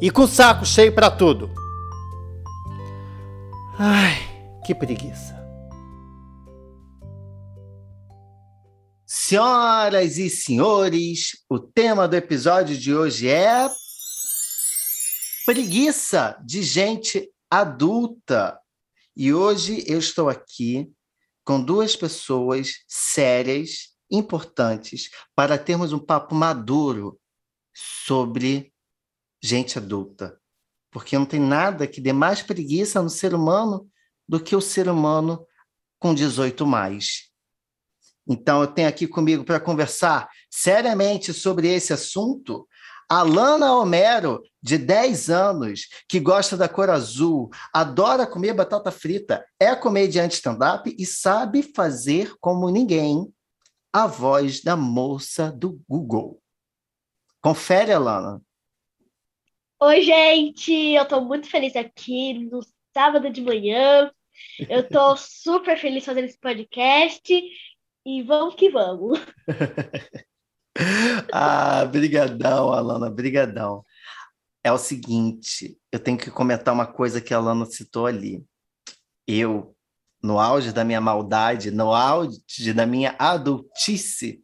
e com o saco cheio para tudo. Ai, que preguiça. Senhoras e senhores, o tema do episódio de hoje é preguiça de gente adulta. E hoje eu estou aqui com duas pessoas sérias, importantes, para termos um papo maduro sobre gente adulta. Porque não tem nada que dê mais preguiça no ser humano do que o ser humano com 18 mais. Então, eu tenho aqui comigo para conversar seriamente sobre esse assunto Alana Homero, de 10 anos, que gosta da cor azul, adora comer batata frita, é comediante stand-up e sabe fazer como ninguém a voz da moça do Google. Confere, Alana. Oi, gente! Eu estou muito feliz aqui no sábado de manhã. Eu estou super feliz fazendo esse podcast e vamos que vamos. ah, brigadão, Alana, brigadão. É o seguinte, eu tenho que comentar uma coisa que a Alana citou ali. Eu, no auge da minha maldade, no auge da minha adultice,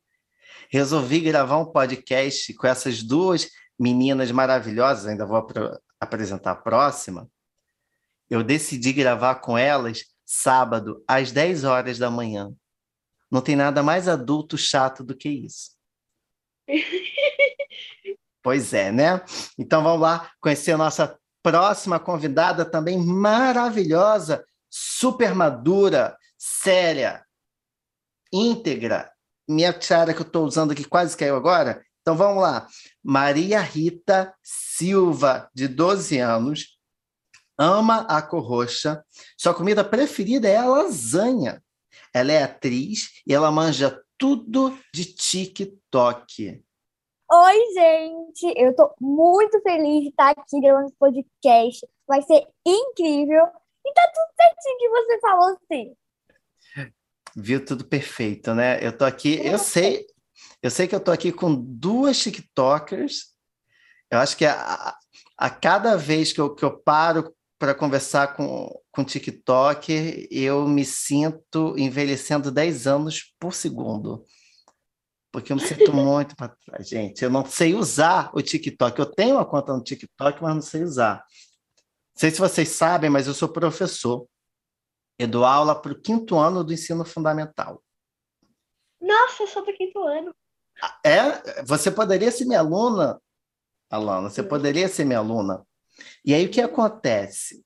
resolvi gravar um podcast com essas duas meninas maravilhosas, ainda vou ap apresentar a próxima, eu decidi gravar com elas sábado, às 10 horas da manhã. Não tem nada mais adulto chato do que isso. pois é, né? Então vamos lá conhecer a nossa próxima convidada, também maravilhosa, super madura, séria, íntegra. Minha tiara que eu estou usando aqui quase caiu agora. Então vamos lá. Maria Rita Silva, de 12 anos, ama a cor roxa. Sua comida preferida é a lasanha. Ela é atriz e ela manja tudo de TikTok. Oi, gente! Eu estou muito feliz de estar aqui gravando esse podcast. Vai ser incrível. E tá tudo certinho que você falou, sim. Viu tudo perfeito, né? Eu tô aqui, eu sei, eu sei que eu estou aqui com duas TikTokers. Eu acho que a, a cada vez que eu, que eu paro para conversar com, com TikTok, eu me sinto envelhecendo 10 anos por segundo. Porque eu me sinto muito para trás, gente. Eu não sei usar o TikTok. Eu tenho uma conta no TikTok, mas não sei usar. Não sei se vocês sabem, mas eu sou professor. Eu dou aula para o quinto ano do ensino fundamental. Nossa, eu sou do quinto ano. É, você poderia ser minha aluna, Alana, você poderia ser minha aluna. E aí o que acontece?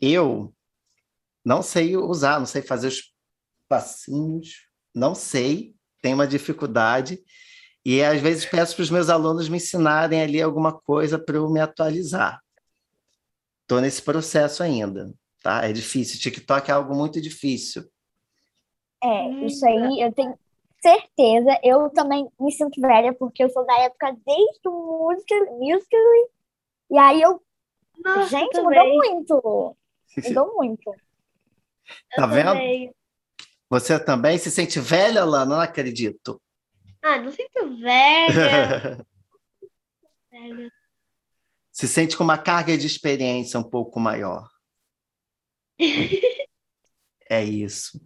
Eu não sei usar, não sei fazer os passinhos, não sei, tenho uma dificuldade. E às vezes peço para os meus alunos me ensinarem ali alguma coisa para eu me atualizar. Estou nesse processo ainda, tá? É difícil. TikTok é algo muito difícil. É, isso aí eu tenho certeza. Eu também me sinto velha, porque eu sou da época desde o Musical.ly. E aí eu. Nossa, Gente, mudou muito. Mudou muito. Tá vendo? Também. Você também se sente velha, Lana? Não acredito. Ah, não sinto velha. velha. Se sente com uma carga de experiência um pouco maior. é isso.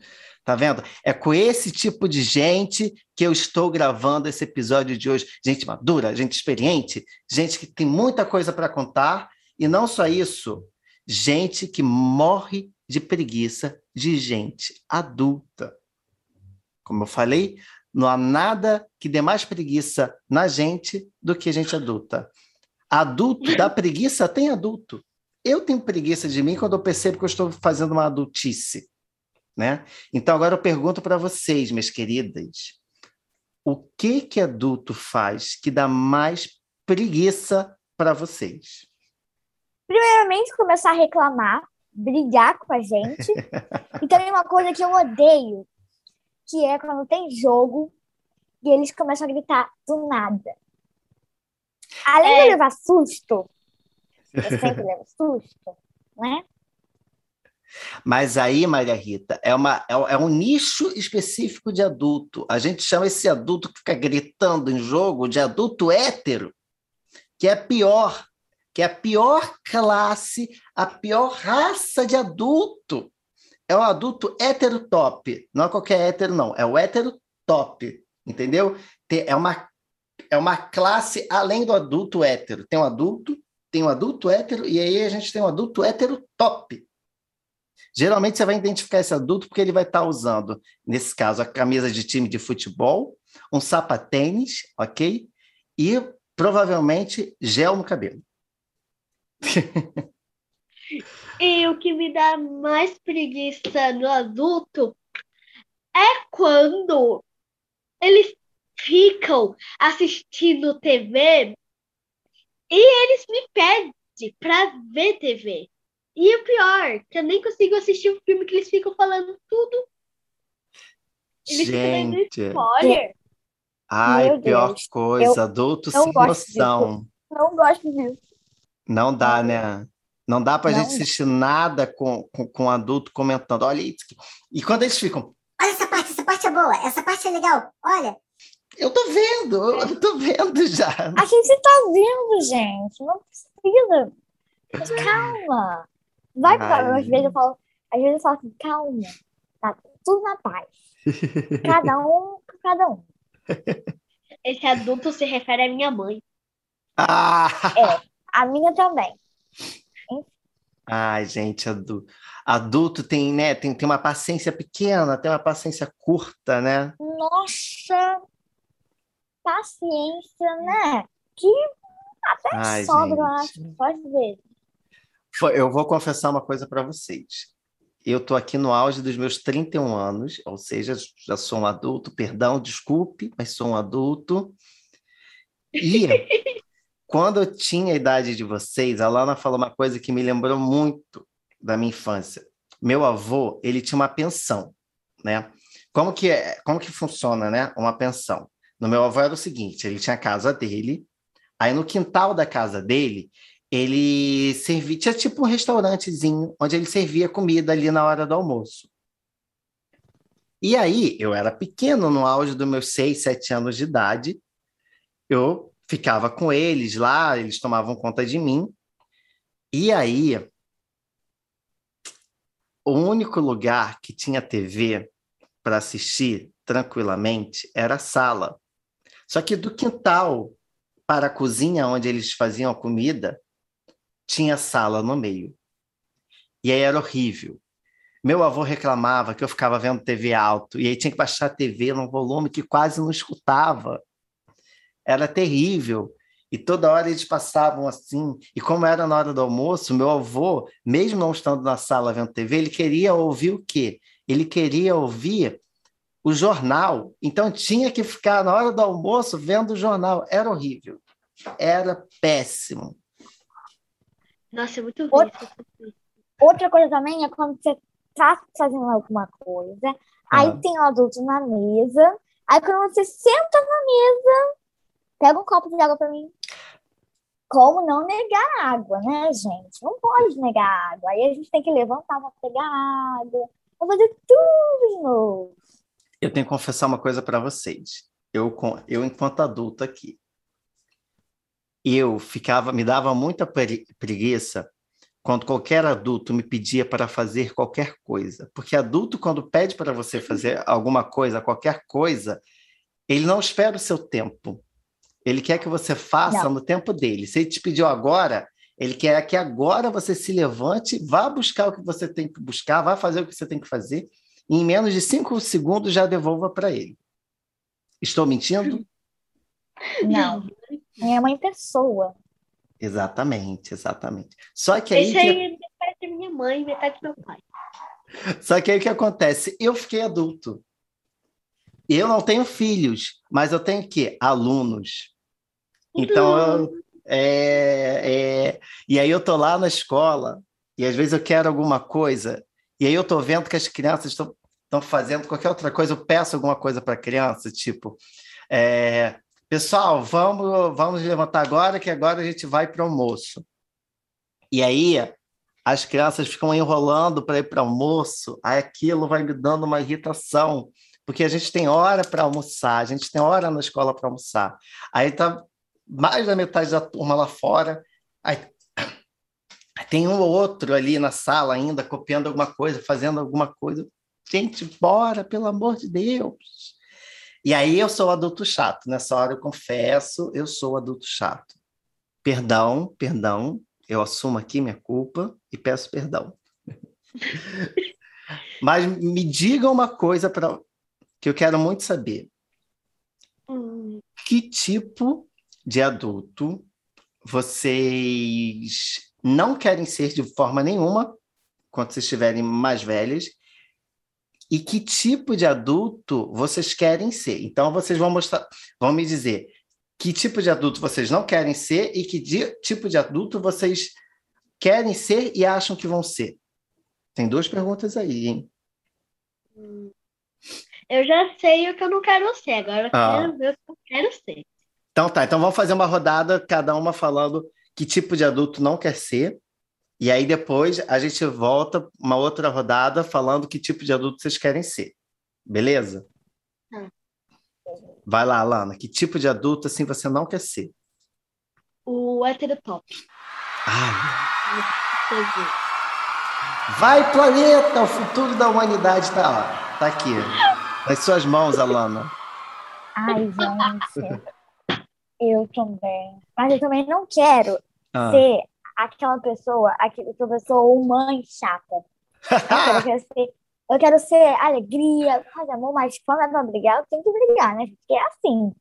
Tá vendo? É com esse tipo de gente que eu estou gravando esse episódio de hoje. Gente madura, gente experiente, gente que tem muita coisa para contar. E não só isso, gente que morre de preguiça de gente adulta. Como eu falei, não há nada que dê mais preguiça na gente do que gente adulta. Adulto dá preguiça, tem adulto. Eu tenho preguiça de mim quando eu percebo que eu estou fazendo uma adultice. Né? Então, agora eu pergunto para vocês, minhas queridas, o que que adulto faz que dá mais preguiça para vocês? primeiramente, começar a reclamar, brigar com a gente. e também uma coisa que eu odeio, que é quando tem jogo e eles começam a gritar do nada. Além é... de levar susto, eu sempre levo susto, né? Mas aí, Maria Rita, é, uma, é, é, um nicho específico de adulto. A gente chama esse adulto que fica gritando em jogo de adulto hétero, que é pior, que é a pior classe, a pior raça de adulto. É o adulto hétero top. Não é qualquer hétero, não. É o hétero top. Entendeu? É uma, é uma classe além do adulto hétero. Tem um adulto, tem um adulto hétero, e aí a gente tem um adulto hétero top. Geralmente você vai identificar esse adulto porque ele vai estar usando, nesse caso, a camisa de time de futebol, um sapatênis, ok? E provavelmente gel no cabelo. e o que me dá mais preguiça no adulto é quando eles ficam assistindo TV e eles me pedem para ver TV. E o pior, que eu nem consigo assistir o filme que eles ficam falando tudo. Eles Gente. ficam dando spoiler. Ai, Meu pior Deus. coisa, eu adulto sem noção. Disso. Não gosto disso. Não dá, né? Não dá pra não. gente assistir nada com, com, com adulto comentando. Olha isso. E quando eles ficam. Olha essa parte, essa parte é boa, essa parte é legal. Olha. Eu tô vendo, eu tô vendo já. A gente tá vendo, gente. Não precisa. Mas calma. Vai para às vezes eu falo, às vezes eu falo assim, calma, tá tudo na paz. Cada um cada um. Esse adulto se refere à minha mãe. Ah! É, a minha também. Ai, gente, adulto, adulto tem, né, tem, tem uma paciência pequena, tem uma paciência curta, né? Nossa, paciência, né? Que até Ai, sobra, acho, pode ver. Eu vou confessar uma coisa para vocês. Eu estou aqui no auge dos meus 31 anos, ou seja, já sou um adulto, perdão, desculpe, mas sou um adulto. E quando eu tinha a idade de vocês, a Lana falou uma coisa que me lembrou muito da minha infância. Meu avô, ele tinha uma pensão, né? Como que, é, como que funciona, né? Uma pensão. No meu avô era o seguinte, ele tinha a casa dele, aí no quintal da casa dele, ele servia, tinha tipo um restaurantezinho onde ele servia comida ali na hora do almoço. E aí, eu era pequeno, no auge dos meus seis, sete anos de idade, eu ficava com eles lá, eles tomavam conta de mim. E aí, o único lugar que tinha TV para assistir tranquilamente era a sala. Só que do quintal para a cozinha onde eles faziam a comida, tinha sala no meio. E aí era horrível. Meu avô reclamava que eu ficava vendo TV alto, e aí tinha que baixar a TV num volume que quase não escutava. Era terrível. E toda hora eles passavam assim. E como era na hora do almoço, meu avô, mesmo não estando na sala vendo TV, ele queria ouvir o quê? Ele queria ouvir o jornal. Então tinha que ficar na hora do almoço vendo o jornal. Era horrível. Era péssimo. Nossa, é muito outra, outra coisa também é quando você tá fazendo alguma coisa, aí tem um adulto na mesa, aí quando você senta na mesa, pega um copo de água para mim. Como não negar água, né, gente? Não pode negar água. Aí a gente tem que levantar para pegar água, vou fazer tudo de novo. Eu tenho que confessar uma coisa para vocês. Eu, eu, enquanto adulto aqui, eu ficava, me dava muita preguiça quando qualquer adulto me pedia para fazer qualquer coisa. Porque adulto, quando pede para você fazer alguma coisa, qualquer coisa, ele não espera o seu tempo. Ele quer que você faça não. no tempo dele. Se ele te pediu agora, ele quer que agora você se levante, vá buscar o que você tem que buscar, vá fazer o que você tem que fazer, e em menos de cinco segundos já devolva para ele. Estou mentindo? Não. É uma pessoa. Exatamente, exatamente. Só que aí. Aí é metade da minha mãe, metade do meu pai. Só que aí o que acontece? Eu fiquei adulto. Eu não tenho filhos, mas eu tenho que Alunos. Então, eu, É, é, e aí eu tô lá na escola e às vezes eu quero alguma coisa e aí eu tô vendo que as crianças estão estão fazendo qualquer outra coisa, eu peço alguma coisa para a criança, tipo, é, pessoal, vamos, vamos levantar agora, que agora a gente vai para o almoço. E aí as crianças ficam enrolando para ir para almoço, aí aquilo vai me dando uma irritação, porque a gente tem hora para almoçar, a gente tem hora na escola para almoçar. Aí tá mais da metade da turma lá fora, aí tem um ou outro ali na sala ainda copiando alguma coisa, fazendo alguma coisa. Gente, bora, pelo amor de Deus. E aí eu sou adulto chato. Nessa hora eu confesso, eu sou adulto chato. Perdão, perdão. Eu assumo aqui minha culpa e peço perdão. Mas me diga uma coisa para que eu quero muito saber. Hum. Que tipo de adulto vocês não querem ser de forma nenhuma quando vocês estiverem mais velhos e que tipo de adulto vocês querem ser. Então, vocês vão mostrar, vão me dizer que tipo de adulto vocês não querem ser e que tipo de adulto vocês querem ser e acham que vão ser. Tem duas perguntas aí, hein? Eu já sei o que eu não quero ser, agora eu ah. quero ver o que eu quero ser. Então tá, então vamos fazer uma rodada, cada uma falando que tipo de adulto não quer ser e aí depois a gente volta uma outra rodada falando que tipo de adulto vocês querem ser. Beleza? Hum. Vai lá, Alana. Que tipo de adulto assim você não quer ser? O heterotop. Ai. Vai, planeta! O futuro da humanidade tá, ó, tá aqui. Nas suas mãos, Alana. Ai, gente. Eu também. Mas eu também não quero ah. ser aquela pessoa, aquele professor ou mãe chata. eu, quero ser, eu quero ser alegria, fazer amor, mas quando é pra brigar, eu tenho que brigar, né? Porque é assim.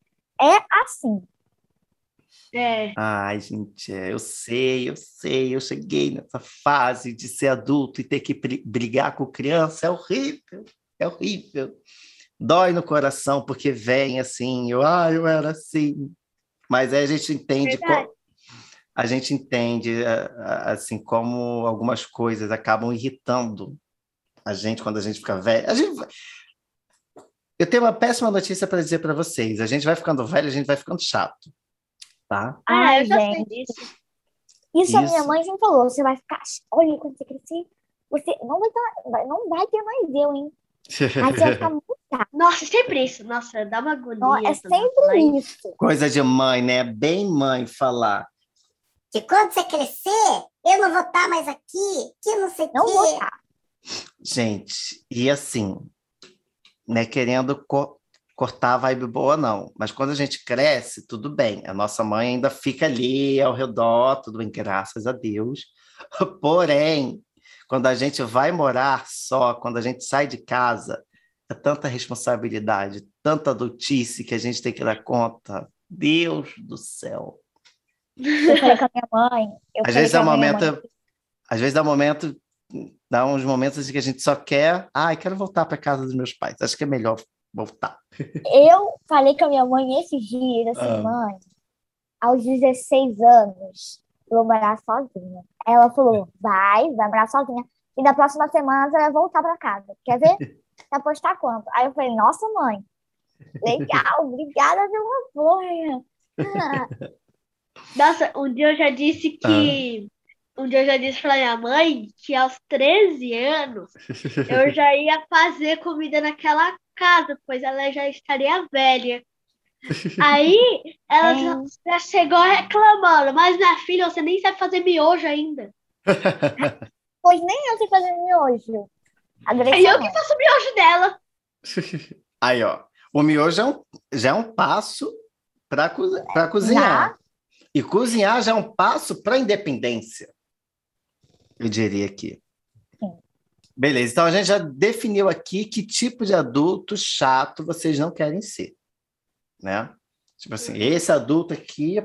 É assim. É. Ai, gente, é, eu sei, eu sei, eu cheguei nessa fase de ser adulto e ter que brigar com criança, é horrível, é horrível. Dói no coração, porque vem assim, eu, ah, eu era assim. Mas aí a gente entende qual, a gente entende assim como algumas coisas acabam irritando a gente quando a gente fica velho. A gente... Eu tenho uma péssima notícia para dizer para vocês. A gente vai ficando velho, a gente vai ficando chato, tá? Ah, eu já sei disso. Isso, Isso, a minha mãe sempre falou. Você vai ficar... Olha, quando você crescer, você não vai ter, não vai ter mais eu, hein? Aí você vai ficar muito chato. Nossa, é sempre isso. Nossa, dá uma agonia. Não, é sempre isso. Coisa de mãe, né? Bem mãe falar que quando você crescer, eu não vou estar mais aqui, que não sei o Não quê. vou estar. Gente, e assim, né, querendo co cortar a vibe boa, não. Mas quando a gente cresce, tudo bem. A nossa mãe ainda fica ali ao redor, tudo bem, graças a Deus. Porém, quando a gente vai morar só, quando a gente sai de casa, é tanta responsabilidade, tanta adultice que a gente tem que dar conta. Deus do céu. Eu falei com a minha mãe. às vezes dá momento. Às vezes dá momento. Dá uns momentos assim que a gente só quer. Ai, ah, quero voltar para casa dos meus pais. Acho que é melhor voltar. Eu falei com a minha mãe esses dias, assim, ah. mãe, aos 16 anos, eu vou morar sozinha. Ela falou: vai, vai morar sozinha. E na próxima semana você vai voltar para casa. Quer ver? Vai apostar quanto? Aí eu falei: nossa, mãe, legal, obrigada pelo apoio. Nossa, um dia eu já disse que. Ah. Um dia eu já disse pra minha mãe que aos 13 anos eu já ia fazer comida naquela casa, pois ela já estaria velha. Aí ela é. já, já chegou reclamando, mas minha filha, você nem sabe fazer miojo ainda. pois nem eu sei fazer miojo. Aí eu que faço o miojo dela. Aí, ó. O miojo é um, já é um passo para cozinhar. E cozinhar já é um passo para a independência, eu diria aqui. Beleza, então a gente já definiu aqui que tipo de adulto chato vocês não querem ser, né? Tipo assim, esse adulto aqui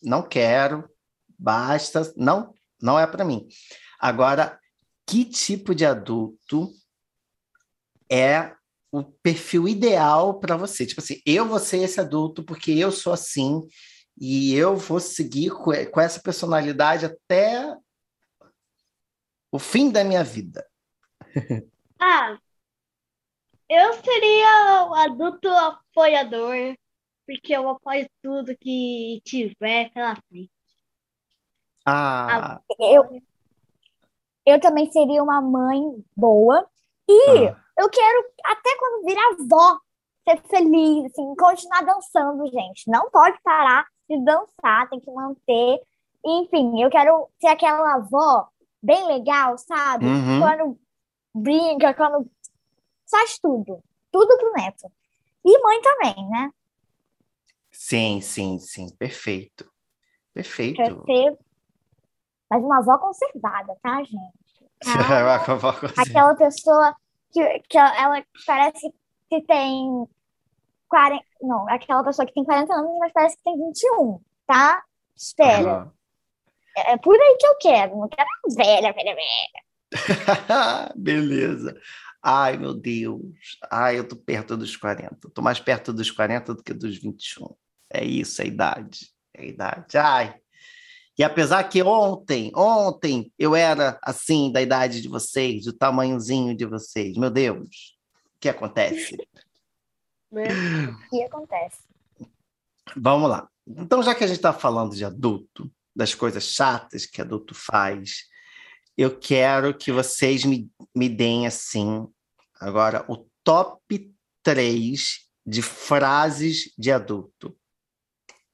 não quero, basta, não, não é para mim. Agora, que tipo de adulto é o perfil ideal para você? Tipo assim, eu vou ser esse adulto porque eu sou assim e eu vou seguir com, essa personalidade até o fim da minha vida. Ah, eu seria o adulto apoiador, porque eu apoio tudo que tiver pela frente. Ah, Eu, eu também seria uma mãe boa. E Ah. eu quero, até quando virar avó, ser feliz, assim, continuar dançando, gente. Não pode parar de dançar, tem que manter. Enfim, eu quero ser aquela avó bem legal, sabe? Uhum. Quando brinca, quando faz tudo. Tudo pro neto. E mãe também, né? sim, sim, sim, perfeito. Perfeito. ser. Mas uma avó conservada, tá, gente? Calma. aquela pessoa que, que ela parece que tem 40. Não, aquela pessoa que tem 40 anos, mas parece que tem 21, tá? Espera. Aham. É por aí que eu quero. Não quero velha, velha, velha. Beleza. Ai, meu Deus. Ai, eu tô perto dos 40. Eu tô mais perto dos 40 do que dos 21. É isso, é a idade. É a idade. Ai. E apesar que ontem, ontem, eu era assim, da idade de vocês, do tamanhozinho de vocês. Meu Deus, o que acontece? Né? O que acontece? Vamos lá. Então, já que a gente está falando de adulto, das coisas chatas que adulto faz, eu quero que vocês me, me deem assim, agora, o top 3 de frases de adulto.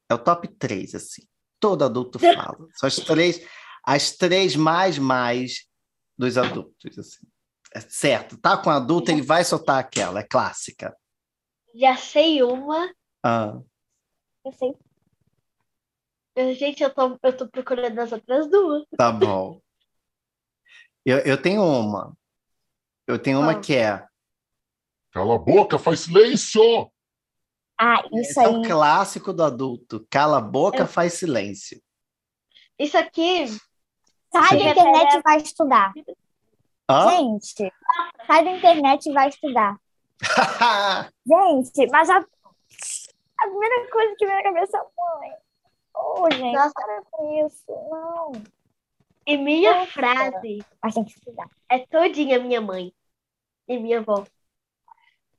É o top 3, assim. Todo adulto fala. São as três, as três mais mais dos adultos, assim. É certo, tá com adulto, ele vai soltar aquela, é clássica. Já sei uma. Ah, Eu sei. Gente, eu tô, eu tô procurando as outras duas. Tá bom. Eu, eu tenho uma. Eu tenho uma Qual? que é. Cala a boca, faz silêncio! Ah, isso Esse é um aí. clássico do adulto. Cala a boca, faz silêncio. Isso aqui, Sai da Sim. internet e vai estudar. Hã? Gente, sai da internet e vai estudar. Gente, mas a, a primeira coisa que vem na cabeça é mãe. Ô, gente, Nossa. para com isso. Não. e minha Nossa. frase que estudar. é todinha minha mãe e minha avó.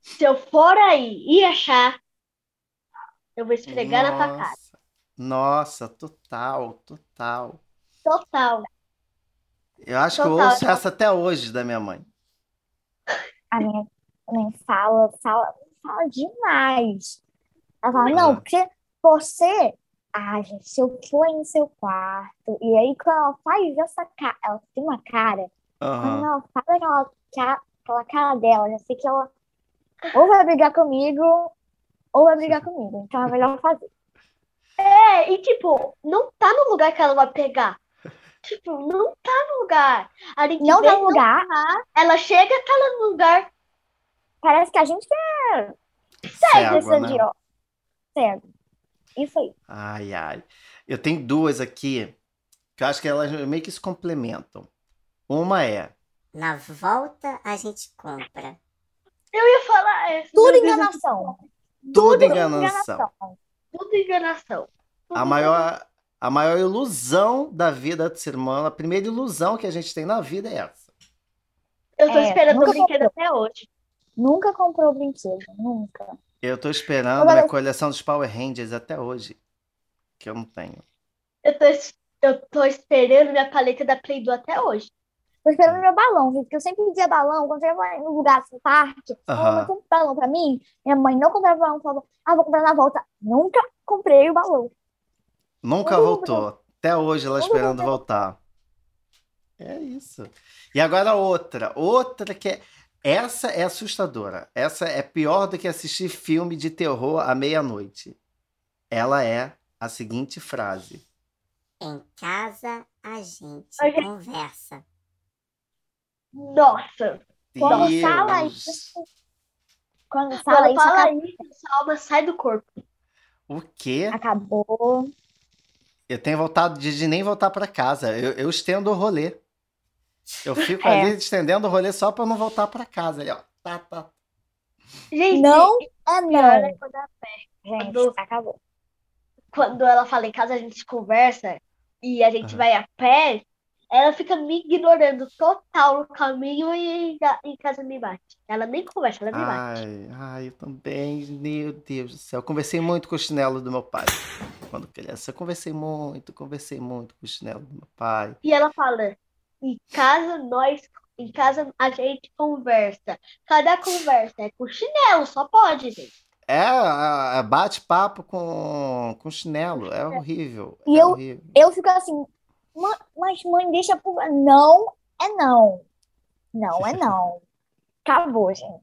Se eu for aí e achar, eu vou esfregar na tua cara. Nossa, Nossa, total, total. Total. Eu acho que eu Total. ouço essa até hoje da minha mãe. A minha mãe fala, fala, fala demais. Ela fala, não, Ah. porque você. Ah, gente, se eu for aí no seu quarto, e aí quando ela faz essa cara, ela tem uma cara, quando Aham. ela faz aquela, ca- aquela cara dela, eu já sei que ela ou vai brigar comigo, ou vai brigar comigo. Então é melhor fazer. É, e tipo, não tá no lugar que ela vai pegar. Tipo, não tá no lugar. A gente Não vê, tá no lugar, tá. Ela chega, tá lá no lugar. Parece que a gente é cego esse né? ó. Cego. Isso aí. Ai, ai. Eu tenho duas aqui que eu acho que elas meio que se complementam. Uma é. Na volta a gente compra. Eu ia falar essa. Tudo enganação. Tudo enganação. Tudo enganação. A maior, a maior ilusão da vida do ser humano, a primeira ilusão que a gente tem na vida é essa. Eu tô É, esperando o brinquedo até hoje. Nunca comprou brinquedo, nunca. Eu tô esperando Agora- minha coleção dos Power Rangers até hoje, que eu não tenho. Eu tô, eu tô esperando minha paleta da Play Doh até hoje. Tô esperando meu balão, gente, porque eu sempre pedia balão quando eu ia no lugar, assim, no parque. Aham. Ela compra balão pra mim. Minha mãe não comprava balão, falava, ah, vou comprar na volta. Nunca comprei o balão. Nunca voltou. Até hoje ela esperando voltar. É isso. E agora outra. Outra que é. Essa é assustadora. Essa é pior do que assistir filme de terror à meia-noite. Ela é a seguinte frase. Em casa a gente A gente- conversa. Nossa! Quando fala isso, quando fala Quando isso, fala isso, sua alma sai do corpo. O quê? acabou. Eu tenho vontade de, de nem voltar para casa. Eu, eu estendo o rolê. Eu fico É. ali estendendo o rolê só para não voltar para casa. Ali, ó. Tá, tá. Gente, Não é pior é não. quando a Gente, Quando- acabou. quando ela fala em casa a gente conversa e a gente Aham. vai a pé, ela fica me ignorando total no caminho e em ca- em casa me bate. Ela nem conversa, ela me bate. Ai, ai, eu também, meu Deus do céu. Eu conversei muito com o chinelo do meu pai. Quando criança, eu conversei muito, conversei muito com o chinelo do meu pai. E ela fala, em casa nós, em casa a gente conversa. Cadê a conversa? É com chinelo, só pode, gente. É, é, é bate-papo com, com chinelo. É horrível. E é eu- horrível. Eu fico assim, "Ma- mas mãe, deixa por. Não é não. Não é não. Acabou, gente.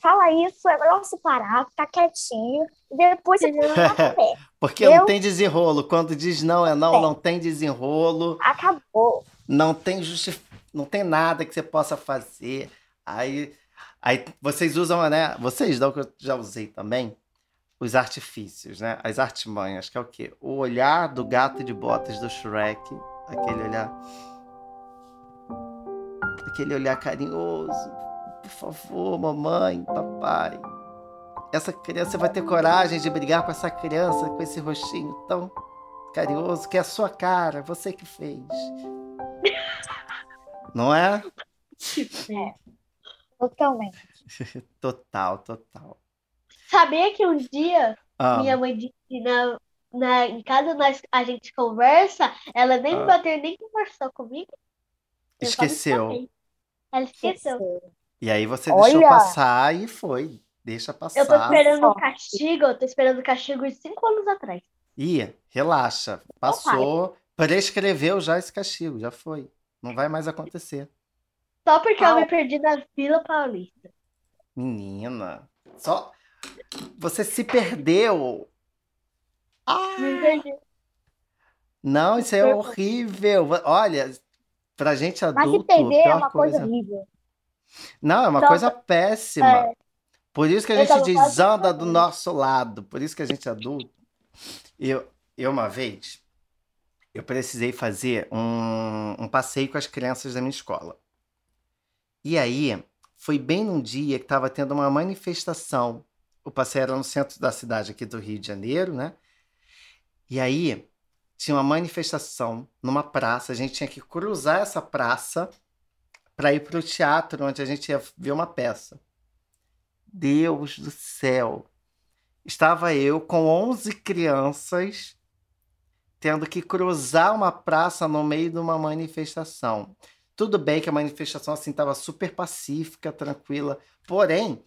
Fala isso, é melhor se parar, ficar quietinho, e depois você café. Porque não eu- tem desenrolo. Quando diz não é não, É. não tem desenrolo. Acabou. Não tem justi... não tem nada que você possa fazer. Aí, aí vocês usam, né? Vocês não que eu já usei também os artifícios, né? As artimanhas, que é o quê? O olhar do gato de botas do Shrek, aquele olhar aquele olhar carinhoso. Por favor, mamãe, papai. Essa criança vai ter coragem de brigar com essa criança com esse rostinho tão carinhoso, que é a sua cara, você que fez. Não é? Totalmente. Total, total. Sabia que um dia Ah, minha mãe disse que na, na, em casa nós, a gente conversa, ela nem Ah. bateu, nem conversou comigo. Eu esqueceu. Ela esqueceu. E aí você deixou Olha! passar e foi. Deixa passar. Eu tô esperando o Sorte. castigo, eu tô esperando o castigo de cinco anos atrás. Ih, relaxa. Passou. Prescreveu já esse castigo, já foi. Não vai mais acontecer. Só porque eu Au. me perdi na Vila Paulista. Menina, só você se perdeu. Ah, Me perdi. não, isso é horrível. Olha, pra gente Mas se adulto, perder é uma coisa horrível. Não, é uma Então, coisa péssima. é. Por isso que a Eu gente diz anda do nosso lado. Por isso que a gente é adulto. Eu, eu uma vez, eu precisei fazer um, um passeio com as crianças da minha escola. E aí, foi bem num dia que estava tendo uma manifestação. O passeio era no centro da cidade aqui do Rio de Janeiro, né? E aí, tinha uma manifestação numa praça. A gente tinha que cruzar essa praça para ir para o teatro, onde a gente ia ver uma peça. Deus do céu! Estava eu com 11 crianças tendo que cruzar uma praça no meio de uma manifestação. Tudo bem que a manifestação assim estava super pacífica, tranquila, porém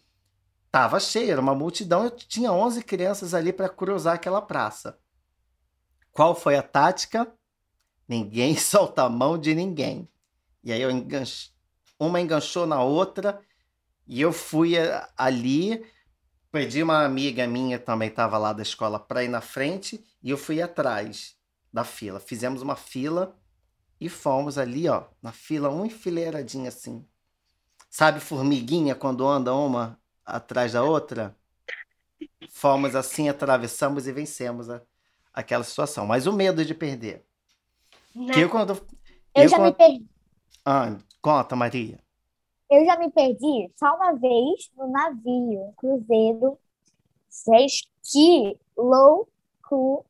estava cheia, era uma multidão, eu tinha 11 crianças ali para cruzar aquela praça. Qual foi a tática? Ninguém solta a mão de ninguém. E aí eu uma enganchou na outra e eu fui a- ali, pedi uma amiga minha também estava lá da escola para ir na frente e eu fui atrás da fila. Fizemos uma fila e fomos ali, ó, na fila, uma enfileiradinha assim. Sabe formiguinha quando anda uma atrás da outra? Fomos assim, atravessamos e vencemos a- aquela situação. Mas o medo de perder. Que eu quando Eu eu já me quando- perdi. Ah, conta, Maria. Eu já me perdi só uma vez no navio, cruzeiro. Que loucura!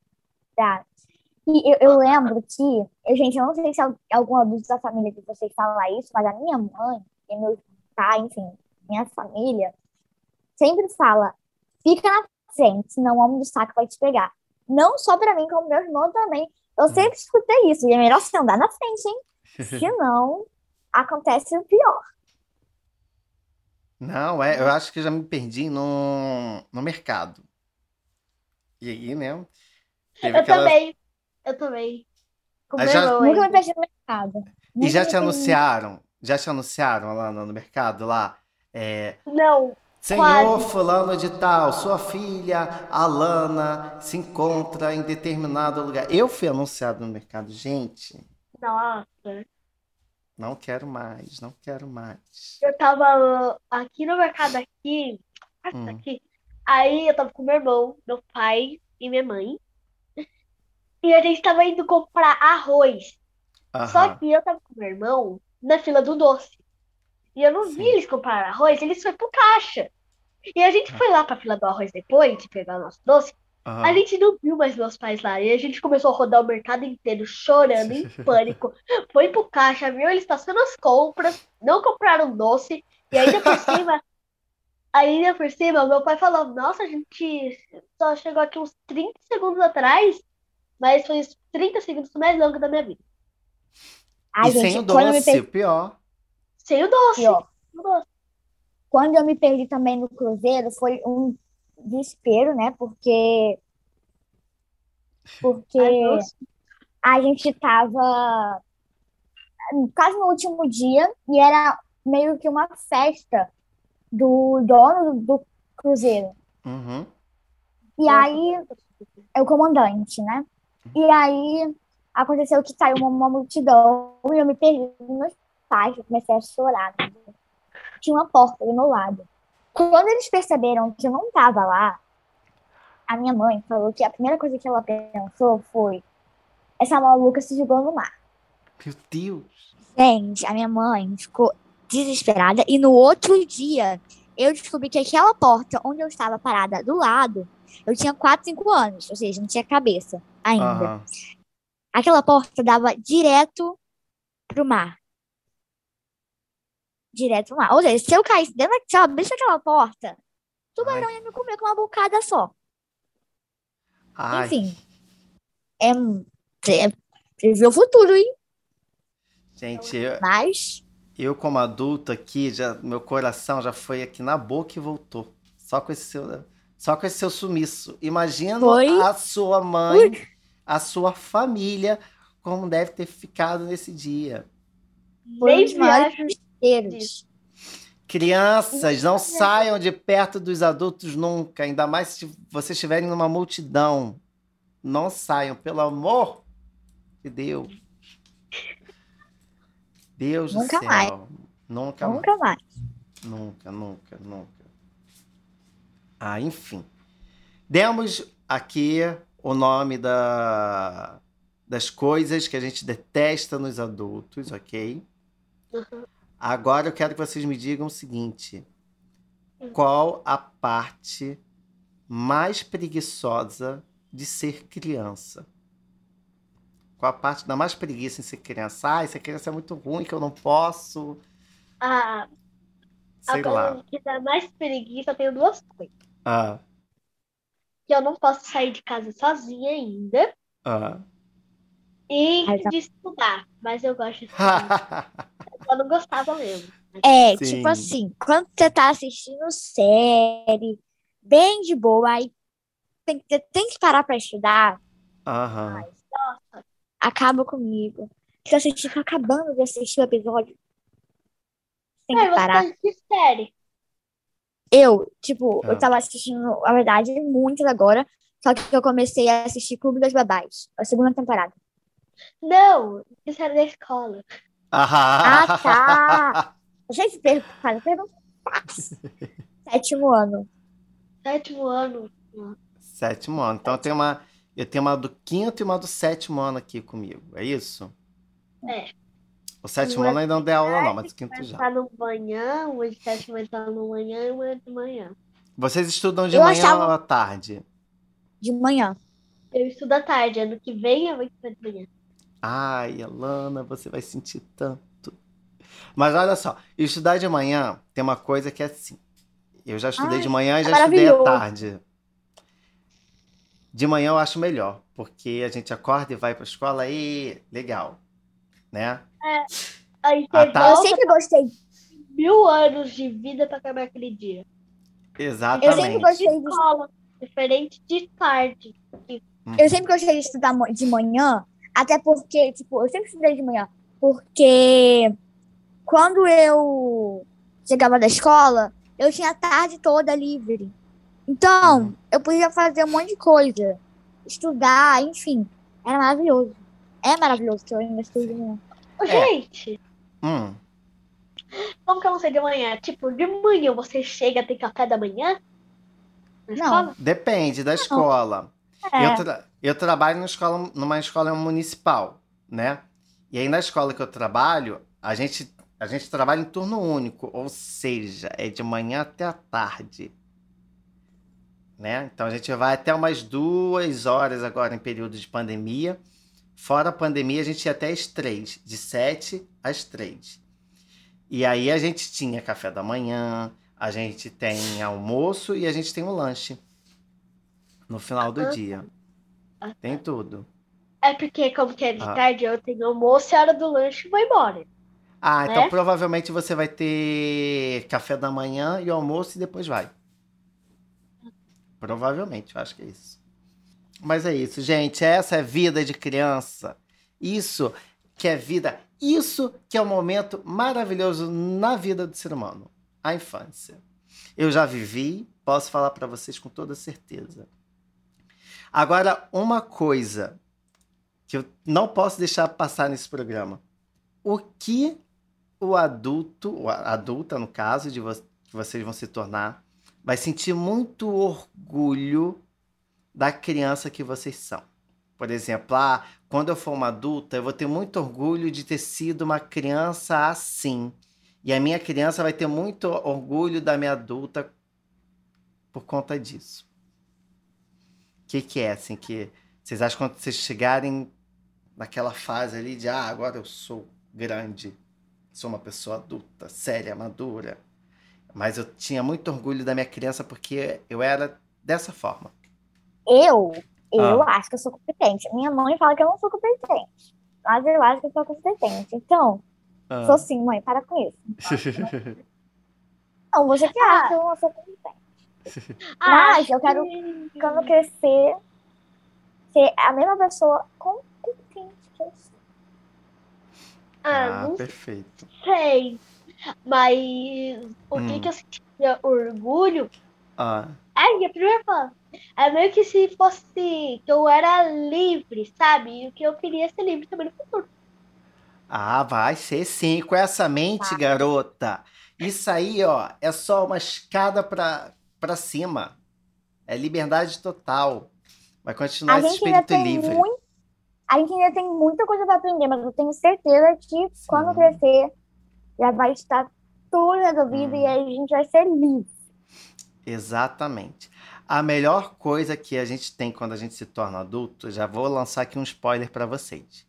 E eu, eu lembro que, eu, gente, eu não sei se al- algum adulto da família de vocês fala isso, mas a minha mãe e meu pai, enfim, minha família, sempre fala: fica na frente, senão o homem do saco vai te pegar. Não só pra mim, como meu irmão também. Eu sempre escutei isso, e é melhor você andar na frente, hein? Senão acontece o pior. Não, é, eu acho que eu já me perdi no, no mercado. E aí, né? Eu aquela- também. Eu também. Já- Nunca me perdi no mercado. E já te anunciaram? Já te anunciaram lá no, mercado lá? É, Não, Senhor Quase. fulano de tal, sua filha Alana se encontra em determinado lugar. Eu fui anunciado no mercado, gente. nossa. Não quero mais, não quero mais. Eu tava aqui no mercado aqui, Hum. aqui. Aí eu tava com meu irmão, meu pai e minha mãe. E a gente tava indo comprar arroz. Só Aham. que eu tava com meu irmão na fila do doce. E eu não vi Sim. eles comprar arroz, eles foram pro caixa. E a gente foi lá pra fila do arroz depois de pegar o nosso doce. A gente não viu mais meus pais lá. E a gente começou a rodar o mercado inteiro, chorando, em pânico. Foi pro caixa, viu eles passando as compras, não compraram doce. E ainda por cima, ainda por cima, meu pai falou: Nossa, a gente só chegou aqui uns 30 segundos atrás, mas foi os 30 segundos mais longos da minha vida. Ai, e gente, sem o doce, perdi, o pior. Sem o doce. o doce. quando eu me perdi também no Cruzeiro, foi um desespero, né? Porque porque Ai, a gente tava quase no último dia e era meio que uma festa do dono do Cruzeiro. Uhum. E aí, é o comandante, né? E aí aconteceu que saiu uma, uma multidão e eu me perdi dos meus pais, eu comecei a chorar. né? Tinha uma porta do meu lado. Quando eles perceberam que eu não estava lá, a minha mãe falou que a primeira coisa que ela pensou foi: essa maluca se jogou no mar. Meu Deus. Gente, a minha mãe ficou desesperada e no outro dia eu descobri que aquela porta onde eu estava parada do lado, eu tinha 4, 5 anos, ou seja, não tinha cabeça ainda. Aham. Aquela porta dava direto pro mar. Direto pro mar. Ou seja, se eu caísse dentro, se eu abrisse aquela porta, o tubarão ia me comer com uma bocada só. Ai. Enfim. É, é prever o futuro, hein? Gente, eu, Mas eu como adulto aqui, já, meu coração já foi aqui na boca e voltou. Só com esse seu, só com esse seu sumiço. Imagina Foi? a sua mãe, a sua família, como deve ter ficado nesse dia. foi maiores mistérios. Crianças, não saiam de perto dos adultos nunca, ainda mais se vocês estiverem numa multidão. Não saiam, pelo amor de Deus. Deus Nunca do céu. mais. Nunca mais. Nunca mais. Nunca, nunca, nunca. Ah, enfim. Demos aqui o nome da, das coisas que a gente detesta nos adultos, ok? Agora eu quero que vocês me digam o seguinte: qual a parte mais preguiçosa de ser criança? Qual a parte da mais preguiça em ser criança? Ah, ser criança é muito ruim, que eu não posso. A, a Sei lá. coisa que dá mais preguiça, eu tenho duas coisas. Ah, Que eu não posso sair de casa sozinha ainda. ah. E tá. de estudar. Mas eu gosto de estudar. eu não gostava mesmo. É, Sim. tipo assim, quando você tá assistindo série, bem de boa, aí tem, que- tem que parar pra estudar, Aham. acaba comigo. Se você estiver acabando de assistir o episódio, tem É, que você parar. tá de série. Eu, tipo, Ah. eu tava assistindo, na verdade, muitas agora, só que eu comecei a assistir Clube das Babás, a segunda temporada. Não, de série da escola. Ah, tá. Gente, pergunta fácil. Sétimo ano. Sétimo ano. Sétimo ano. Então eu tenho uma, eu tenho uma do quinto e uma do sétimo ano aqui comigo. É isso? É. O sétimo ano ainda não deu aula, não, mas o quinto já. Tá no manhã, uma de sétimo vai estar no manhã e uma de manhã. Vocês estudam de Eu manhã achava- ou à tarde? De manhã. Eu estudo à tarde, ano que vem eu vou estudar de manhã. Ai, Alana, você vai sentir tanto. Mas olha só, estudar de manhã tem uma coisa que é assim. Eu já estudei Ai, de manhã e é já estudei à maravilhoso. tarde. De manhã eu acho melhor, porque a gente acorda e vai pra escola e legal, né? Aí você Ah, tá. Eu sempre gostei, mil anos de vida pra acabar aquele dia. eu sempre Exatamente. gostei de Escola, diferente de tarde. Eu sempre gostei de estudar de manhã, até porque, tipo, eu sempre estudei de manhã, porque quando eu chegava da escola, eu tinha a tarde toda livre. Então, Uhum. eu podia fazer um monte de coisa, estudar, enfim, era maravilhoso. É maravilhoso que eu ainda estudo de manhã. Ô, É. Gente, Hum, como que eu não sei de manhã? Tipo, de manhã você chega, tem café da manhã? Na Não. escola? depende da escola. É, Eu, tra- eu trabalho numa escola, numa escola municipal, né? E aí na escola que eu trabalho, a gente, a gente trabalha em turno único, ou seja, é de manhã até a tarde. né? Então a gente vai até umas duas horas agora em período de pandemia. Fora a pandemia, a gente ia até as três, de sete às três. E aí a gente tinha café da manhã, a gente tem almoço e a gente tem um lanche no final do Ah, dia. Ah, Tem tudo. É porque, como que é de Ah. tarde, eu tenho almoço e a hora do lanche e vou embora. Ah, então Né? provavelmente você vai ter café da manhã e almoço e depois vai. Provavelmente, eu acho que é isso. Mas é isso, gente. Essa é vida de criança. Isso que é vida. Isso que é um momento maravilhoso na vida do ser humano. A infância. Eu já vivi, posso falar para vocês com toda certeza. Agora, uma coisa que eu não posso deixar passar nesse programa. O que o adulto, a adulta no caso, de vo que vocês vão se tornar, vai sentir muito orgulho da criança que vocês são. Por exemplo, ah, quando eu for uma adulta, eu vou ter muito orgulho de ter sido uma criança assim. E a minha criança vai ter muito orgulho da minha adulta por conta disso. O que, que é assim que vocês acham quando vocês chegarem naquela fase ali de ah, agora eu sou grande, sou uma pessoa adulta, séria, madura. Mas eu tinha muito orgulho da minha criança porque eu era dessa forma. Eu, eu Ah. acho que eu sou competente. Minha mãe fala que eu não sou competente. Mas eu acho que eu sou competente. Então, Ah. sou sim, mãe, para com isso. Não, você que acha que eu não sou competente. Mas Acho eu quero, que- quando crescer, ser a mesma pessoa competente que eu sou. Ah, ah, perfeito. sei. Mas o que Hum. que eu sentia orgulho Ah, É, e a primeira fala. É meio que se fosse que eu era livre, sabe? E o que eu queria ser livre também no futuro. ah, vai ser sim, com essa mente, garota. Isso aí, ó, é só uma escada pra, pra cima. É liberdade total. Vai continuar esse espírito livre. muito, a gente ainda tem muita coisa para aprender, mas eu tenho certeza que quando Sim. crescer já vai estar tudo resolvido Hum. e aí a gente vai ser livre. Exatamente. A melhor coisa que a gente tem quando a gente se torna adulto, já vou lançar aqui um spoiler para vocês.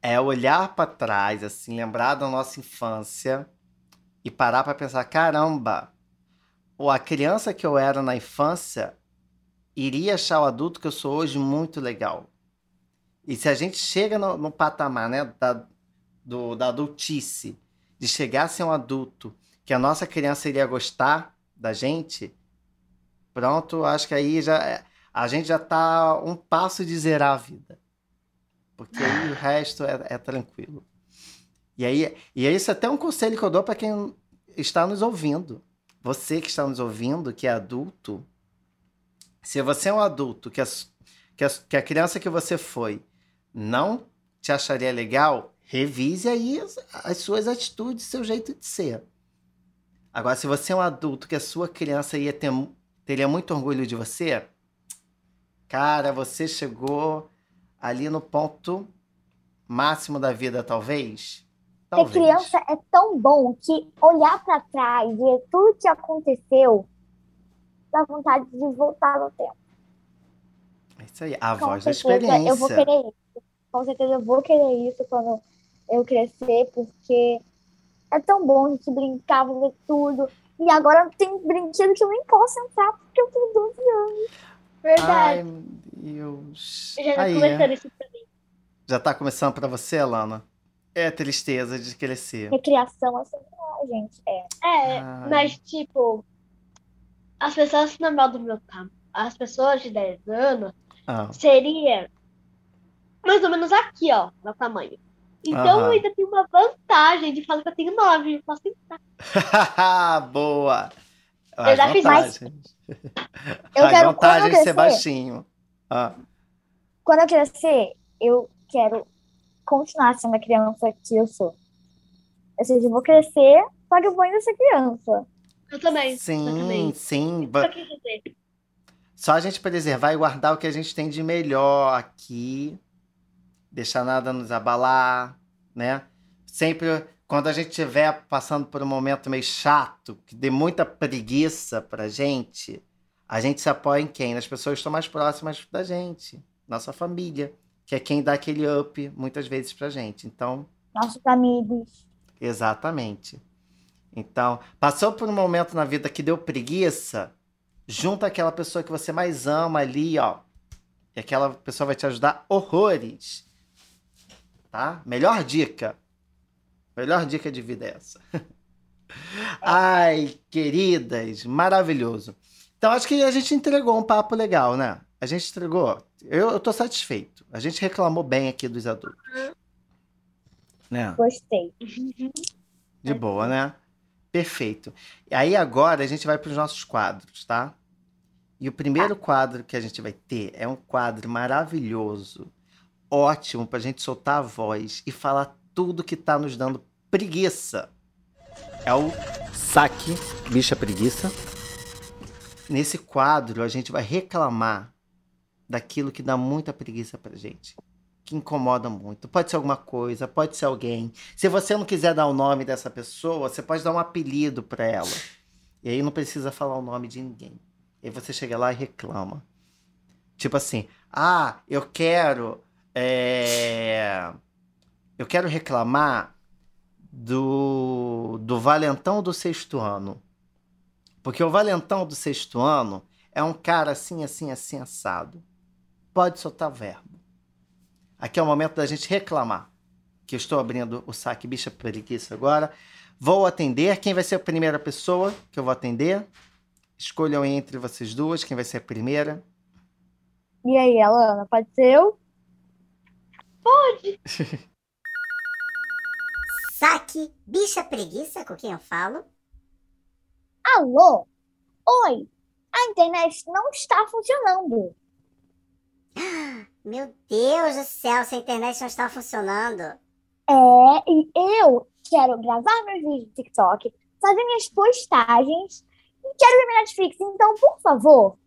É olhar para trás, assim, lembrar da nossa infância e parar para pensar, caramba, ou a criança que eu era na infância iria achar o adulto que eu sou hoje muito legal. E se a gente chega no, no patamar, né, da, do, da adultice, de chegar a ser um adulto que a nossa criança iria gostar da gente, pronto, acho que aí já é- a gente já tá um passo de zerar a vida. Porque aí o resto é, é tranquilo. E aí, e é isso até um conselho que eu dou para quem está nos ouvindo. Você que está nos ouvindo, que é adulto, se você é um adulto que a, que a, que a criança que você foi não te acharia legal, revise aí as, as suas atitudes, seu jeito de ser. Agora, se você é um adulto que a sua criança ia ter, teria muito orgulho de você, cara, você chegou ali no ponto máximo da vida, talvez. Ser Talvez. criança é tão bom que olhar para trás e ver tudo que aconteceu dá vontade de voltar no tempo. É isso aí, a Com voz da certeza, experiência. eu vou querer isso. Com certeza eu vou querer isso quando eu crescer, porque é tão bom a gente brincar, fazer tudo. E agora tem brinquedo que eu nem posso entrar porque eu tenho 12 anos. Verdade. Ai, meu Deus. Eu já tá Aí, começando isso pra mim. já tá começando pra você, Alana? É a tristeza de crescer. Recriação, assim, ah, gente. É. É, Ai. mas tipo, as pessoas normal do meu campo, as pessoas de 10 anos, Ah, seria mais ou menos aqui, ó, meu tamanho. Então Aham. eu ainda tenho uma vantagem de falar que eu tenho 9, eu posso entrar. Boa! Eu As já fiz vantagens. Eu As quero, vantagens quando eu de ser baixinho. Ah, quando eu crescer, eu quero continuar sendo a criança que eu sou. Ou seja, eu vou crescer, só que eu vou ainda ser criança. Eu também. eu sim, também. sim. Só a gente preservar e guardar o que a gente tem de melhor aqui. Deixar nada nos abalar, né? Sempre quando a gente estiver passando por um momento meio chato, que dê muita preguiça pra gente, A gente se apoia em quem? Nas pessoas que estão mais próximas da gente, nossa família, que é quem dá aquele up muitas vezes pra gente. Então, Nossos amigos. exatamente. Então, passou por um momento na vida que deu preguiça, junta aquela pessoa que você mais ama ali, ó. E aquela pessoa vai te ajudar horrores. Tá? Melhor dica. Melhor dica de vida é essa. Ai, queridas, maravilhoso. Então, acho que a gente entregou um papo legal, né? A gente entregou. Eu, eu tô satisfeito. A gente reclamou bem aqui dos adultos. Né? Gostei. De boa, né? Perfeito. E aí agora a gente vai para os nossos quadros, tá? E o primeiro quadro que a gente vai ter é um quadro maravilhoso, ótimo para a gente soltar a voz e falar tudo que tá nos dando preguiça. É o saque bicha preguiça. Nesse quadro a gente vai reclamar daquilo que dá muita preguiça pra gente. Que incomoda muito. Pode ser alguma coisa, pode ser alguém. Se você não quiser dar o nome dessa pessoa, você pode dar um apelido pra ela. E aí não precisa falar o nome de ninguém. E aí você chega lá e reclama. Tipo assim, ah, eu quero. É, Eu quero reclamar do, do valentão do sexto ano. Porque o valentão do sexto ano é um cara assim, assim, assim, assado. Pode soltar verbo. Aqui é o momento da gente reclamar. Que eu estou abrindo o saque bicha preguiça agora. Vou atender. Quem vai ser a primeira pessoa que eu vou atender? Escolham entre vocês duas quem vai ser a primeira. E aí, Alana, pode ser eu? Saque, bicha preguiça com quem eu falo. Alô? Oi! A internet não está funcionando. Meu Deus do céu, essa internet não está funcionando. É, e eu quero gravar meus vídeos do TikTok, fazer minhas postagens e quero ver minha Netflix. Então, por favor,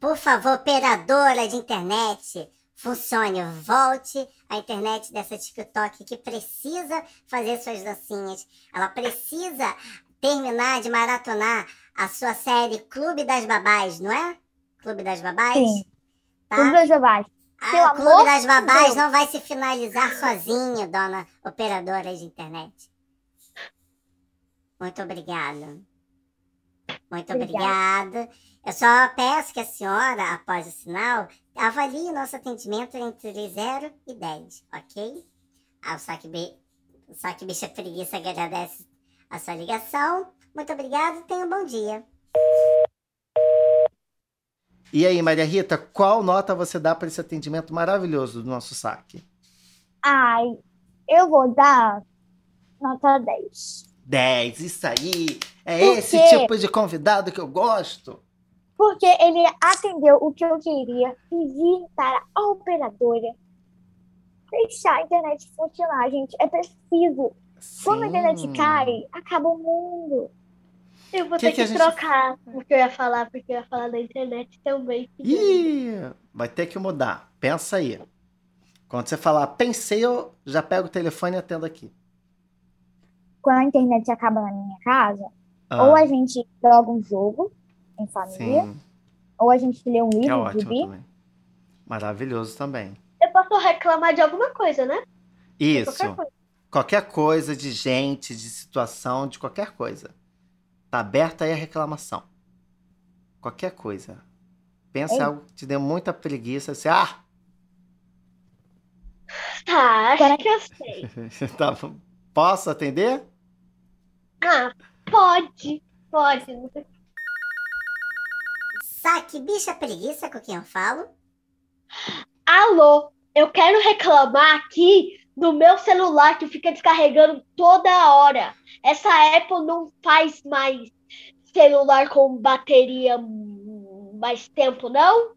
Por favor, operadora de internet, funcione, volte à internet dessa TikTok que precisa fazer suas dancinhas. Ela precisa terminar de maratonar a sua série Clube das Babás, não é? Clube das Babás? Sim. Tá? os meus babás. Ah, o Clube das Babás Deus. não vai se finalizar sozinho, dona operadora de internet. Muito obrigada. Muito Obrigada. obrigada. Eu só peço que a senhora, após o sinal, avalie o nosso atendimento entre 0 e 10, ok? Ah, o Saque, Bi- o Saque Bicha Preguiça agradece a sua ligação. Muito obrigada e tenha um bom dia. E aí, Maria Rita, qual nota você dá para esse atendimento maravilhoso do nosso saque? Ai, eu vou dar nota 10. 10, isso aí! É Por esse quê? tipo de convidado que eu gosto. Porque ele atendeu o que eu queria e vir para a operadora deixar a internet funcionar, gente. É preciso. Quando a internet Sim. cai, acaba o mundo. Eu vou Que ter que que, gente- trocar o que eu ia falar, porque eu ia falar da internet também. Ih, vai ter que mudar. Pensa aí. Quando você falar, pensei, eu já pego o telefone e atendo aqui. Quando a internet acaba na minha casa, Ah, ou a gente joga um jogo em família, sim, ou a gente lê um é livro, ótimo gibi. também. Maravilhoso também. Eu posso reclamar de alguma coisa, né? Isso. Qualquer coisa. Qualquer coisa de gente, de situação, de qualquer coisa. Tá aberta aí a reclamação. Qualquer coisa. Pensa em Ei. algo que te dê muita preguiça. Assim, ah, Tá, acho que eu sei. tá posso atender? Ah, pode. Pode. Não sei- Saque Bicha Preguiça com quem eu falo. Alô, eu quero reclamar aqui do meu celular que fica descarregando toda hora. Essa Apple não faz mais celular com bateria mais tempo, não?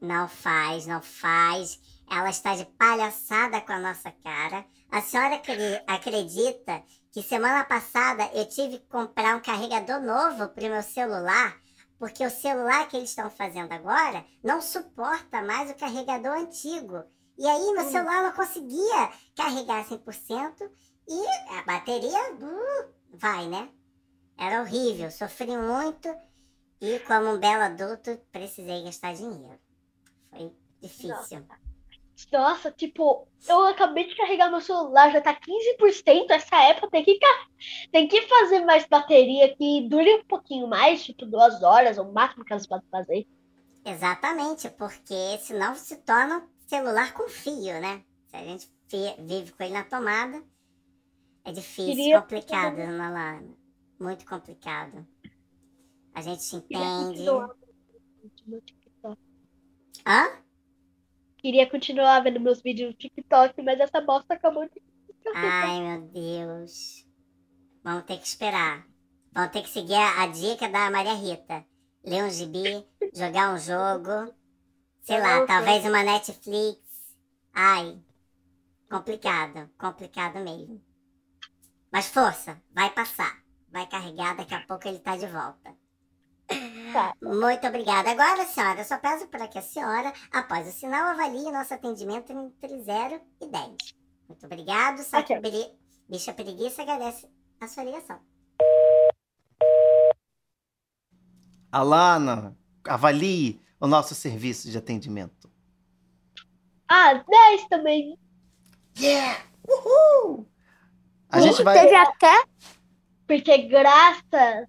Não faz, não faz. Ela está de palhaçada com a nossa cara. A senhora acre- acredita que semana passada eu tive que comprar um carregador novo para o meu celular? Porque o celular que eles estão fazendo agora não suporta mais o carregador antigo. E aí meu celular não conseguia carregar 100% e a bateria uh, vai, né? Era horrível, sofri muito. E como um belo adulto, precisei gastar dinheiro. Foi difícil. Nossa, tipo, eu acabei de carregar meu celular, já tá 15%. Essa época tem que, tem que fazer mais bateria que dure um pouquinho mais, tipo duas horas, ou o máximo que elas podem fazer. Exatamente, porque senão se torna um celular com fio, né? Se a gente vive com ele na tomada, é difícil, Queria... complicado, Ana Lana. Muito complicado. A gente se entende. Hã? Queria continuar vendo meus vídeos no TikTok, mas essa bosta acabou de. Ai, meu Deus. Vamos ter que esperar. Vamos ter que seguir a, a dica da Maria Rita. Ler um gibi, jogar um jogo. Sei lá, talvez uma Netflix. Ai, complicado. Complicado mesmo. Mas força, vai passar. Vai carregar, daqui a pouco ele tá de volta. Tá. Muito obrigada. Agora, senhora, eu só peço para que a senhora, após o sinal, avalie nosso atendimento entre 0 e 10. Muito obrigado. Okay. Bicha Preguiça agradece a sua ligação. Alana, avalie o nosso serviço de atendimento. Ah, 10 também. Yeah! Uhul! A gente vai... Teve até... Porque graças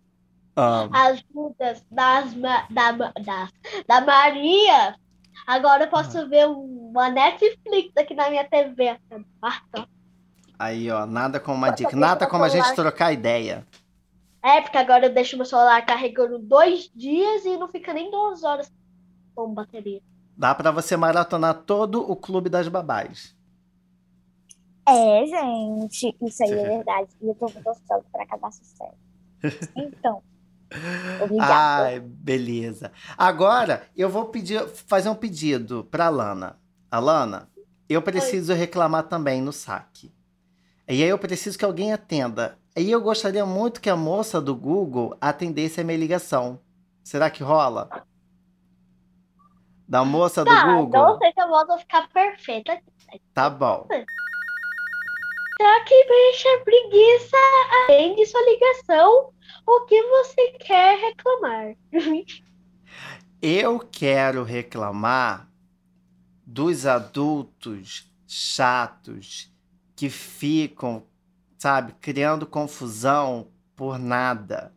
um. as lutas das, da, da, da Maria. Agora eu posso uh. ver uma Netflix aqui na minha TV. Aí, ó, nada como uma dica. Nada como a gente trocar ideia. É, porque agora eu deixo meu celular carregando dois dias e não fica nem duas horas com bateria. Dá para você maratonar todo o Clube das Babás. É, gente, isso aí é verdade. E eu tô gostando para acabar série. Então. Obrigada. Ai, beleza. Agora eu vou pedir, fazer um pedido para Lana. Alana, eu preciso Oi. reclamar também no saque. E aí eu preciso que alguém atenda. E eu gostaria muito que a moça do Google atendesse a minha ligação. Será que rola? Da moça tá, do Google? Não sei se a moça ficar perfeita. Tá bom. Só que deixa preguiça atende sua ligação o que você quer reclamar? Eu quero reclamar dos adultos chatos que ficam, sabe, criando confusão por nada.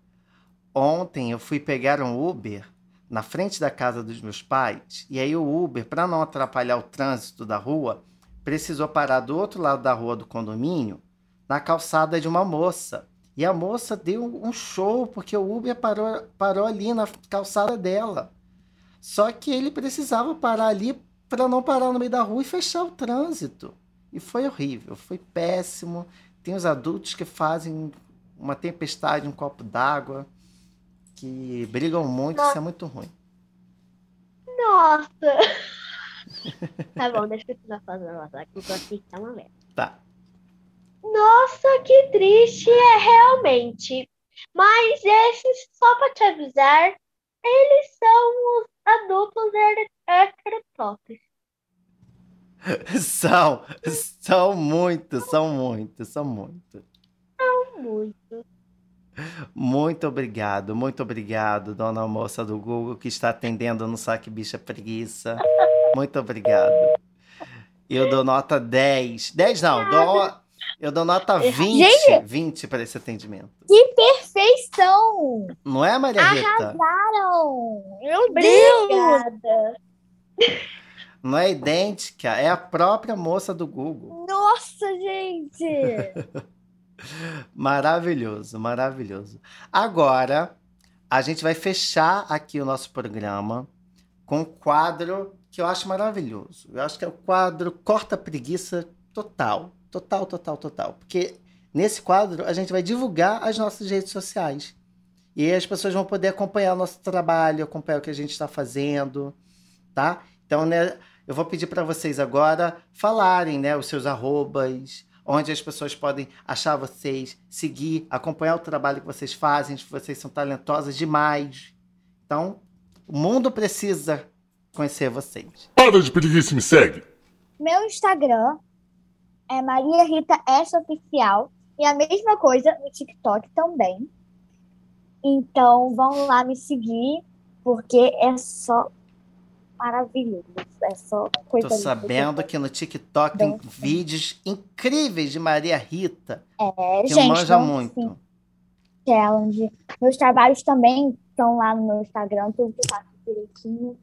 Ontem eu fui pegar um Uber na frente da casa dos meus pais e aí o Uber, para não atrapalhar o trânsito da rua, precisou parar do outro lado da rua do condomínio, na calçada de uma moça. E a moça deu um show porque o Uber parou, parou ali na calçada dela. Só que ele precisava parar ali para não parar no meio da rua e fechar o trânsito. E foi horrível, foi péssimo. Tem os adultos que fazem uma tempestade, um copo d'água, que brigam muito, Nossa. isso é muito ruim. Nossa! tá bom, deixa eu continuar fazendo aqui, porque aqui tá uma merda. Tá. Nossa, que triste é realmente. Mas esses, só para te avisar, eles são os adultos heterotópicos. São, são muito, são muito, são muito. São muito. Muito obrigado, muito obrigado, dona moça do Google que está atendendo no Saque Bicha Preguiça. Muito obrigado. Eu dou nota 10. 10 não, dou eu dou nota 20, Gente, 20 para esse atendimento. Que perfeição! Não é, Maria Rita? Arrasaram! Meu Deus! Não é idêntica, é a própria moça do Google. Nossa, gente! maravilhoso, maravilhoso. Agora, a gente vai fechar aqui o nosso programa com um quadro que eu acho maravilhoso. Eu acho que é o quadro Corta Preguiça Total. Total, total, total. Porque nesse quadro a gente vai divulgar as nossas redes sociais. E aí as pessoas vão poder acompanhar o nosso trabalho, acompanhar o que a gente está fazendo, tá? Então, né, eu vou pedir para vocês agora falarem, né, os seus arrobas, onde as pessoas podem achar vocês, seguir, acompanhar o trabalho que vocês fazem, vocês são talentosas demais. Então, o mundo precisa conhecer vocês. Para de pedir isso, me segue. Meu Instagram é Maria Rita S Oficial. E a mesma coisa no TikTok também. Então vão lá me seguir, porque é só maravilhoso. É só coisa Tô sabendo que no TikTok tem vídeos incríveis de Maria Rita. É, que gente, manja não, muito. sim. challenge. Meus trabalhos também estão lá no meu Instagram, tudo que eu faço direitinho.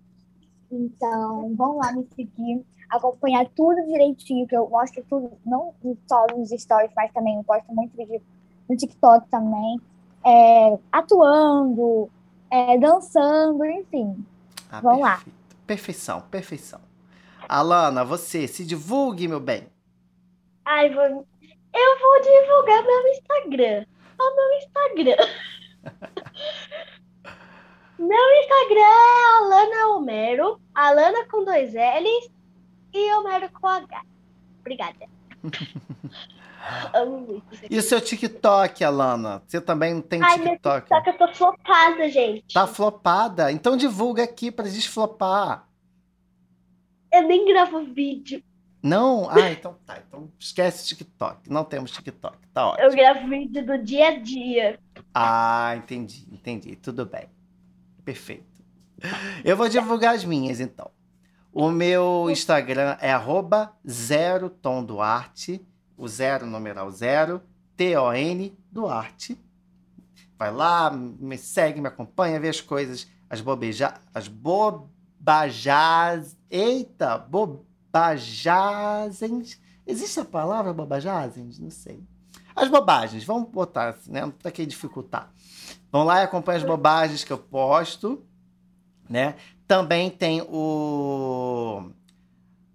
Então, vão lá me seguir, acompanhar tudo direitinho, que eu mostro tudo, não só nos stories, mas também eu posto muito vídeo no TikTok também, é, atuando, é, dançando, enfim. Ah, Vamos lá. perfeito. Perfeição, perfeição. Alana, você, se divulgue, meu bem. Ai, vou... eu vou divulgar meu Instagram. O meu Instagram. meu Instagram é Alana Homero. Alana com dois L's e Homero com H. Obrigada. Amo muito isso aqui. E o seu TikTok, Alana? Você também não tem Ai, meu TikTok? Só que eu tô flopada, gente. Tá flopada? Então divulga aqui pra desflopar. Eu nem gravo vídeo. Não? Ah, então tá. Então esquece TikTok. Não temos TikTok. Tá ótimo. Eu gravo vídeo do dia a dia. Ah, entendi, entendi. Tudo bem. Perfeito. Eu vou divulgar as minhas, então. O meu Instagram é arroba zero Tom Duarte. O zero, numeral zero, T-O-N Duarte. Vai lá, me segue, me acompanha, vê as coisas, as bobeja... as bobajás... Eita, bobajazens. Existe a palavra bobajazens? Não sei. As bobagens, vamos botar assim, né? Pra que dificultar. Vão lá e acompanha as bobagens que eu posto, né? Também tem o,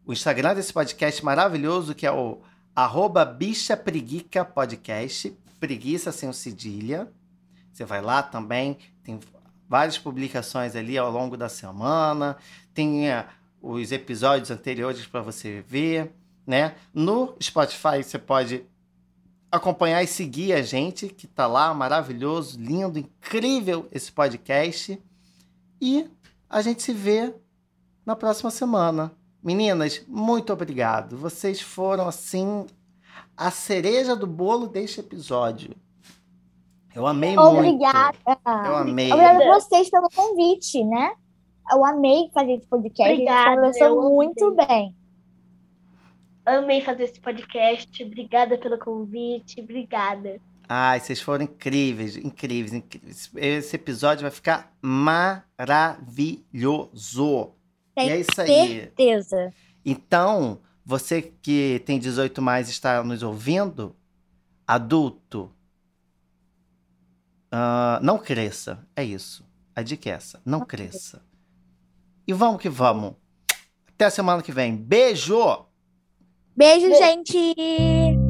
o Instagram desse podcast maravilhoso, que é o arroba bicha preguica podcast, preguiça sem o cedilha. Você vai lá também, tem várias publicações ali ao longo da semana, tem é, os episódios anteriores para você ver, né? No Spotify você pode acompanhar e seguir a gente, que tá lá, maravilhoso, lindo, incrível esse podcast. E a gente se vê na próxima semana. Meninas, muito obrigado. Vocês foram, assim, a cereja do bolo deste episódio. Eu amei Obrigada. muito. Eu amei. Obrigada a vocês pelo convite, né? Eu amei fazer esse podcast. Obrigada, conversou muito amei. bem. Amei fazer esse podcast. Obrigada pelo convite. Obrigada. Ai, vocês foram incríveis, incríveis, incríveis. Esse episódio vai ficar maravilhoso. Tenho e é isso aí. certeza. Então, você que tem 18 mais e está nos ouvindo, adulto, ah, não cresça. É isso. A dica é essa. Não cresça. E vamos que vamos. Até a semana que vem. Beijo! Beijo, Beijo. gente!